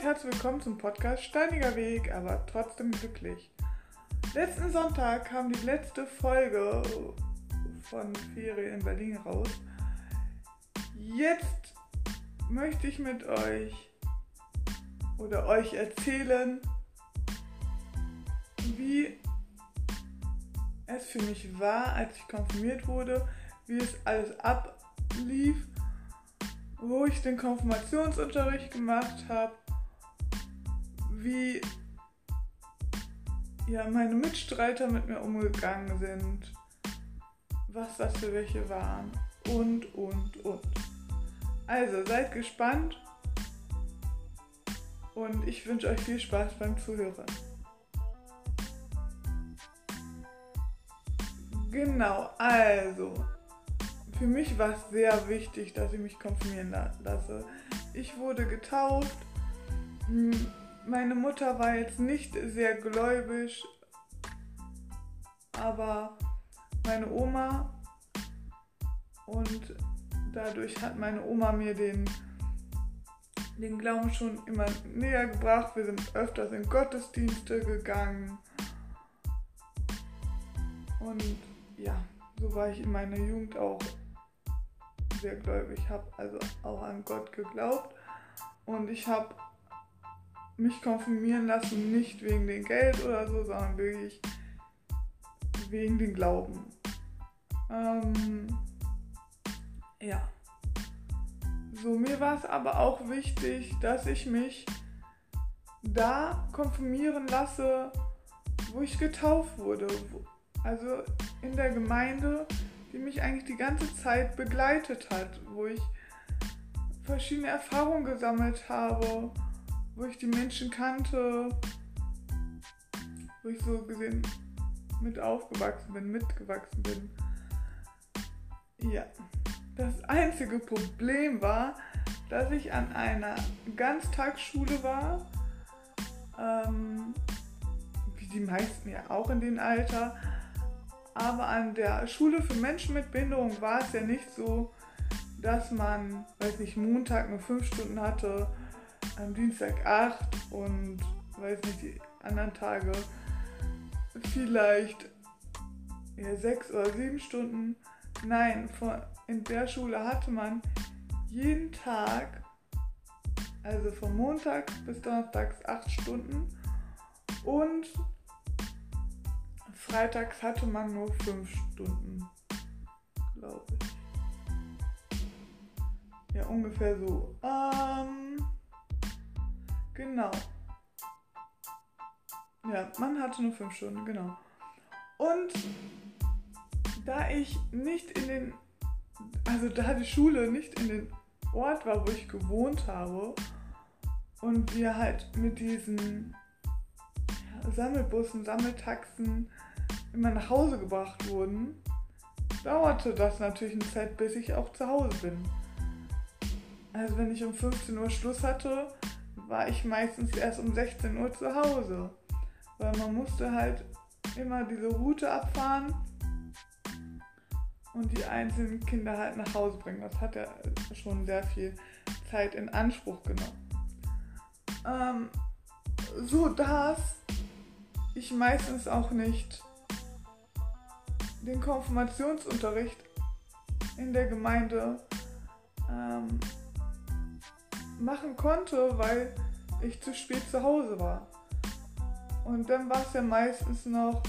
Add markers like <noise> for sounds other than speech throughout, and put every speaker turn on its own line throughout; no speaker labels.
und herzlich willkommen zum Podcast Steiniger Weg, aber trotzdem glücklich. Letzten Sonntag kam die letzte Folge von Ferien in Berlin raus. Jetzt möchte ich mit euch oder euch erzählen, wie es für mich war, als ich konfirmiert wurde, wie es alles ablief wo ich den Konfirmationsunterricht gemacht habe, wie ja, meine Mitstreiter mit mir umgegangen sind, was das für welche waren und, und, und. Also seid gespannt und ich wünsche euch viel Spaß beim Zuhören. Genau, also für mich war es sehr wichtig, dass ich mich konfirmieren lasse. Ich wurde getauft. Hm, meine Mutter war jetzt nicht sehr gläubig, aber meine Oma und dadurch hat meine Oma mir den, den Glauben schon immer näher gebracht. Wir sind öfters in Gottesdienste gegangen. Und ja, so war ich in meiner Jugend auch sehr gläubig, habe also auch an Gott geglaubt und ich habe mich konfirmieren lassen, nicht wegen dem Geld oder so, sondern wirklich wegen dem Glauben. Ähm, ja. So, mir war es aber auch wichtig, dass ich mich da konfirmieren lasse, wo ich getauft wurde. Also in der Gemeinde, die mich eigentlich die ganze Zeit begleitet hat, wo ich verschiedene Erfahrungen gesammelt habe, wo ich die Menschen kannte, wo ich so gesehen mit aufgewachsen bin, mitgewachsen bin. Ja, das einzige Problem war, dass ich an einer Ganztagsschule war, ähm, wie die meisten ja auch in dem Alter, aber an der Schule für Menschen mit Behinderung war es ja nicht so, dass man, weiß nicht, Montag nur fünf Stunden hatte, am Dienstag acht und weiß nicht, die anderen Tage vielleicht ja, oder sieben Stunden. Nein, in der Schule hatte man jeden Tag, also von Montag bis Donnerstags acht Stunden und freitags hatte man nur fünf Stunden, glaube ich. Ja, ungefähr so. Ähm, genau. Ja, man hatte nur fünf Stunden, genau. Und da ich nicht in den, also da die Schule nicht in den Ort war, wo ich gewohnt habe und wir halt mit diesen Sammelbussen, Sammeltaxen immer nach Hause gebracht wurden, dauerte das natürlich eine Zeit, bis ich auch zu Hause bin. Also wenn ich um 15 Uhr Schluss hatte, war ich meistens erst um 16 Uhr zu Hause. Weil man musste halt immer diese Route abfahren und die einzelnen Kinder halt nach Hause bringen. Das hat ja schon sehr viel Zeit in Anspruch genommen. Ähm, so dass ich meistens auch nicht den Konfirmationsunterricht in der Gemeinde ähm, machen konnte, weil ich zu spät zu Hause war. Und dann war es ja meistens noch,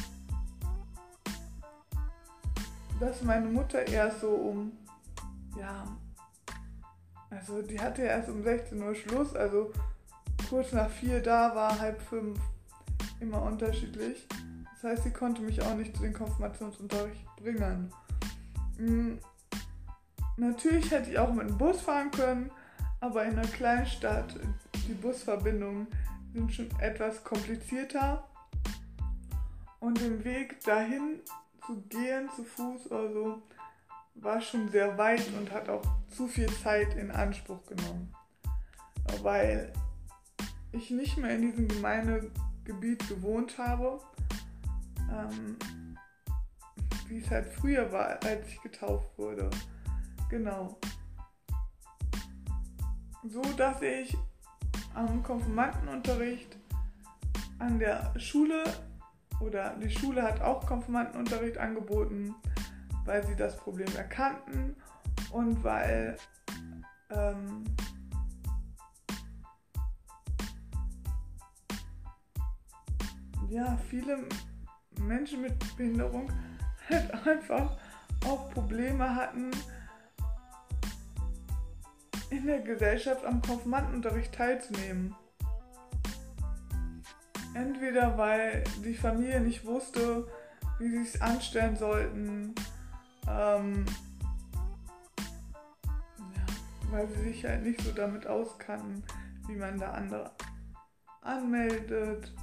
dass meine Mutter erst so um, ja, also die hatte erst um 16 Uhr Schluss, also kurz nach vier da war, halb fünf, immer unterschiedlich. Das heißt, sie konnte mich auch nicht zu den Konfirmationsunterricht bringen. Mhm. Natürlich hätte ich auch mit dem Bus fahren können, aber in einer kleinen Stadt, die Busverbindungen sind schon etwas komplizierter. Und den Weg dahin zu gehen, zu Fuß oder so, war schon sehr weit und hat auch zu viel Zeit in Anspruch genommen. Weil ich nicht mehr in diesem Gemeindegebiet gewohnt habe ähm, wie es halt früher war, als ich getauft wurde. Genau. So dass ich am Konfirmandenunterricht an der Schule oder die Schule hat auch Konfirmandenunterricht angeboten, weil sie das Problem erkannten und weil ähm, ja, viele Menschen mit Behinderung <laughs> halt einfach auch Probleme hatten, in der Gesellschaft am Konfirmandenunterricht teilzunehmen. Entweder weil die Familie nicht wusste, wie sie es anstellen sollten, ähm, ja, weil sie sich halt nicht so damit auskannten, wie man da andere anmeldet.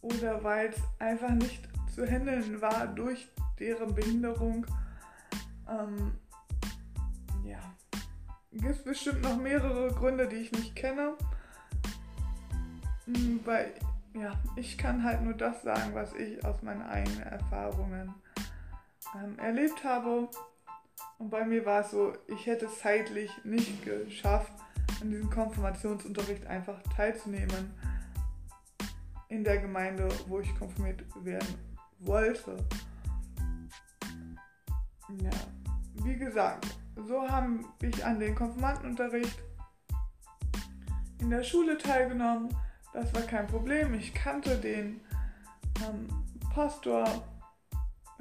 Oder weil es einfach nicht zu handeln war durch deren Behinderung. Ähm, ja, gibt es bestimmt noch mehrere Gründe, die ich nicht kenne. Hm, weil, ja, ich kann halt nur das sagen, was ich aus meinen eigenen Erfahrungen ähm, erlebt habe. Und bei mir war es so, ich hätte es zeitlich nicht geschafft, an diesem Konfirmationsunterricht einfach teilzunehmen in der Gemeinde, wo ich konfirmiert werden wollte. Ja, wie gesagt, so habe ich an den Konfirmandenunterricht in der Schule teilgenommen. Das war kein Problem. Ich kannte den ähm, Pastor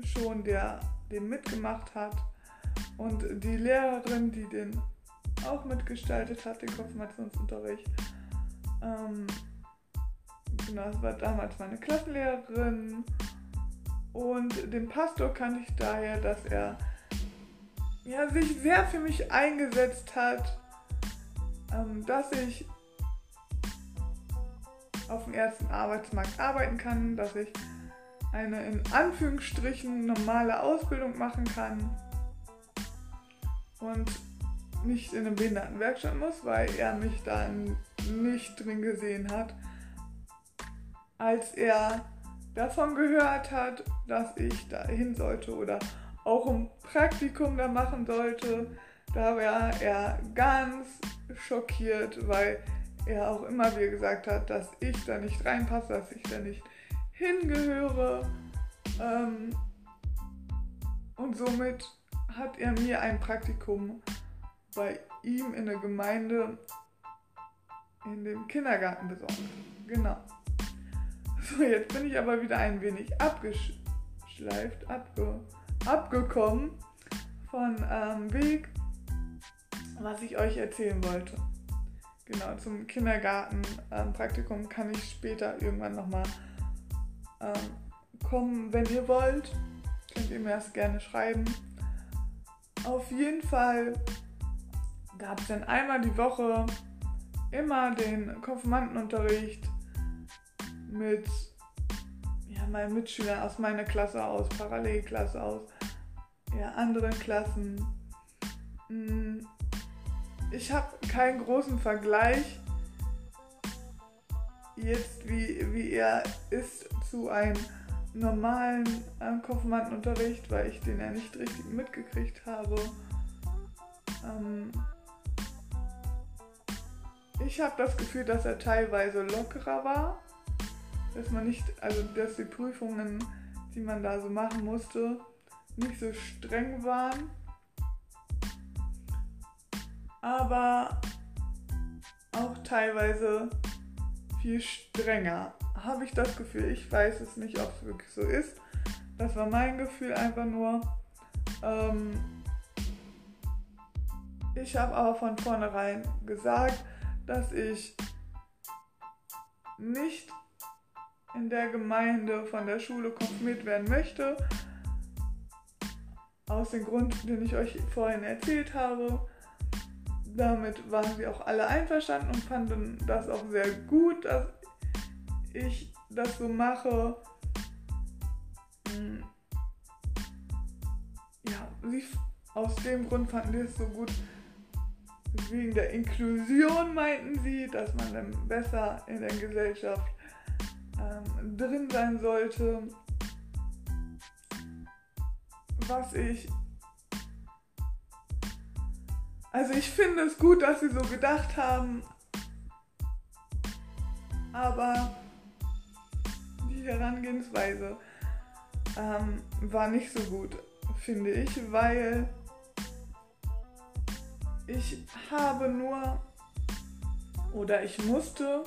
schon, der den mitgemacht hat. Und die Lehrerin, die den auch mitgestaltet hat, den Konfirmationsunterricht. Ähm, genau, das war damals meine Klassenlehrerin. Und den Pastor kannte ich daher, dass er ja, sich sehr für mich eingesetzt hat, ähm, dass ich auf dem ersten Arbeitsmarkt arbeiten kann, dass ich eine in Anführungsstrichen normale Ausbildung machen kann und nicht in eine Behindertenwerkstatt muss, weil er mich dann nicht drin gesehen hat, als er davon gehört hat, dass ich da hin sollte oder auch ein Praktikum da machen sollte. Da war er ganz schockiert, weil er auch immer wieder gesagt hat, dass ich da nicht reinpasse, dass ich da nicht hingehöre. Ähm, und somit hat er mir ein Praktikum bei ihm in der Gemeinde in dem Kindergarten besorgt. Genau. So, jetzt bin ich aber wieder ein wenig abgeschleift, abge, abgekommen von ähm, Weg, was ich euch erzählen wollte. Genau, zum Kindergartenpraktikum ähm, kann ich später irgendwann nochmal ähm, kommen, wenn ihr wollt. Könnt ihr mir das gerne schreiben. Auf jeden Fall gab es dann einmal die Woche immer den Konfirmandenunterricht mit meinen Mitschülern aus meiner Klasse aus, Parallelklasse aus, ja, anderen Klassen. Hm, ich habe keinen großen Vergleich jetzt, wie, wie er ist zu einem normalen ähm, Konfirmandenunterricht, weil ich den ja nicht richtig mitgekriegt habe. Ähm, ich habe das Gefühl, dass er teilweise lockerer war, dass man nicht, also dass die Prüfungen, die man da so machen musste, nicht so streng waren aber auch teilweise viel strenger. Habe ich das Gefühl. Ich weiß es nicht, ob es wirklich so ist. Das war mein Gefühl einfach nur. Ähm, ich habe aber von vornherein gesagt, dass ich nicht in der Gemeinde von der Schule konfirmiert werden möchte. Aus dem Grund, den ich euch vorhin erzählt habe damit waren sie auch alle einverstanden und fanden das auch sehr gut, dass ich das so mache. Hm. Ja, sie, aus dem Grund fanden die es so gut. Wegen der Inklusion meinten sie, dass man dann besser in der Gesellschaft ähm, drin sein sollte. Was ich Also ich finde es gut, dass sie so gedacht haben, aber die Herangehensweise ähm, war nicht so gut, finde ich, weil ich habe nur oder ich musste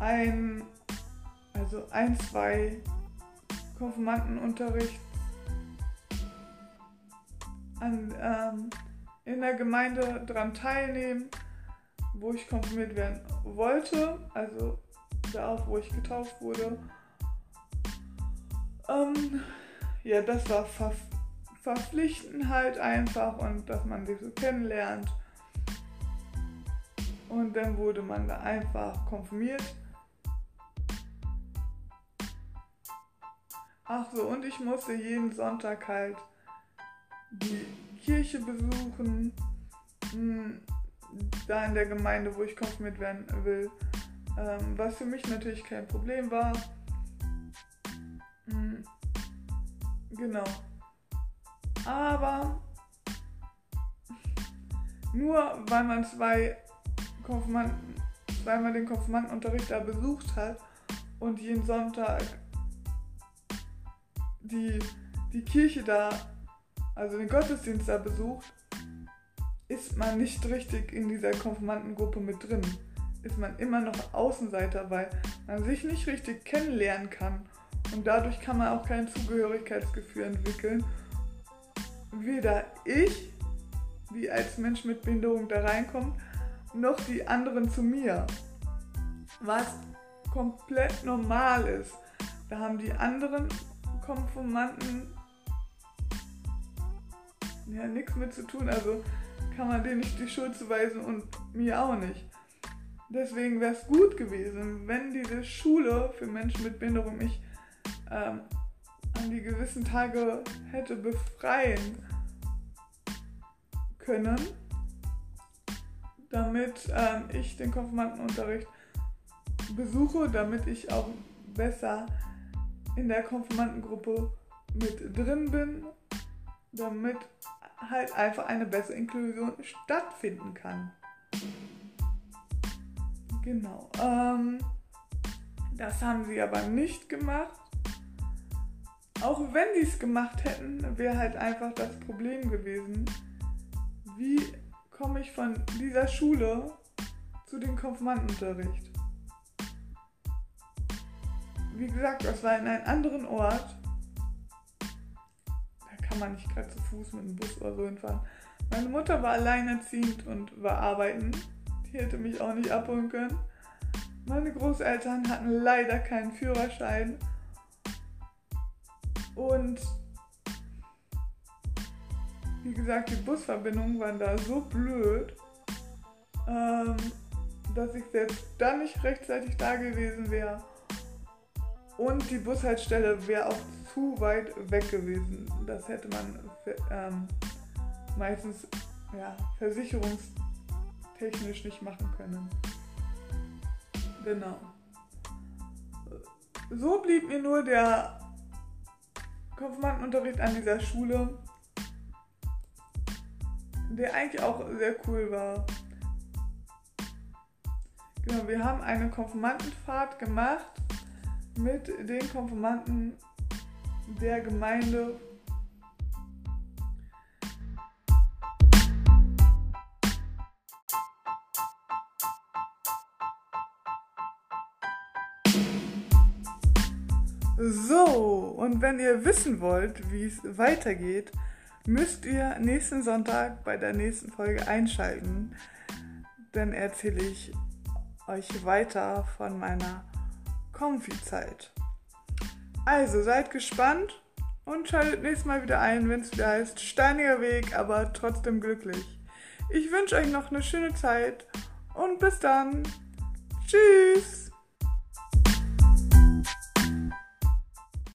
ein, also ein, zwei Konfirmandenunterricht an, ähm, in der Gemeinde daran teilnehmen, wo ich konfirmiert werden wollte, also da auch, wo ich getauft wurde. Ähm, ja, das war ver verpflichtend halt einfach und dass man sich so kennenlernt. Und dann wurde man da einfach konfirmiert. Ach so, und ich musste jeden Sonntag halt die Kirche besuchen, hm, da in der Gemeinde, wo ich konfirmiert werden will, ähm, was für mich natürlich kein Problem war. Hm, genau. Aber nur weil man zwei Konfirmanden, zweimal den Konfirmandenunterricht da besucht hat und jeden Sonntag die, die Kirche da also den Gottesdienst da besucht, ist man nicht richtig in dieser Konfirmandengruppe mit drin. Ist man immer noch Außenseiter, weil man sich nicht richtig kennenlernen kann. Und dadurch kann man auch kein Zugehörigkeitsgefühl entwickeln. Weder ich, die als Mensch mit Behinderung da reinkommt, noch die anderen zu mir. Was komplett normal ist. Da haben die anderen Konfirmanden ja nichts mit zu tun. Also kann man denen nicht die Schuld zuweisen und mir auch nicht. Deswegen wäre es gut gewesen, wenn diese Schule für Menschen mit Behinderung mich ähm, an die gewissen Tage hätte befreien können, damit ähm, ich den Konfirmandenunterricht besuche, damit ich auch besser in der Konfirmandengruppe mit drin bin, damit halt einfach eine bessere Inklusion stattfinden kann. Genau. Ähm, das haben sie aber nicht gemacht. Auch wenn sie es gemacht hätten, wäre halt einfach das Problem gewesen, wie komme ich von dieser Schule zu dem Konfirmandenunterricht. Wie gesagt, das war in einem anderen Ort kann man nicht gerade zu Fuß mit dem Bus oder so hinfahren. Meine Mutter war alleinerziehend und war arbeiten. Die hätte mich auch nicht abholen können. Meine Großeltern hatten leider keinen Führerschein. Und wie gesagt, die Busverbindungen waren da so blöd, ähm, dass ich selbst dann nicht rechtzeitig da gewesen wäre. Und die Bushaltestelle wäre auch zu weit weg gewesen. Das hätte man ähm, meistens ja, versicherungstechnisch nicht machen können. Genau. So blieb mir nur der Konfirmandenunterricht an dieser Schule, der eigentlich auch sehr cool war. Genau, wir haben eine Konfirmandenfahrt gemacht mit den Konfirmanden der Gemeinde So, und wenn ihr wissen wollt, wie es weitergeht, müsst ihr nächsten Sonntag bei der nächsten Folge einschalten. Dann erzähle ich euch weiter von meiner Konfi-Zeit. Also seid gespannt und schaltet nächstes Mal wieder ein, wenn es wieder heißt Steiniger Weg, aber trotzdem glücklich. Ich wünsche euch noch eine schöne Zeit und bis dann. Tschüss.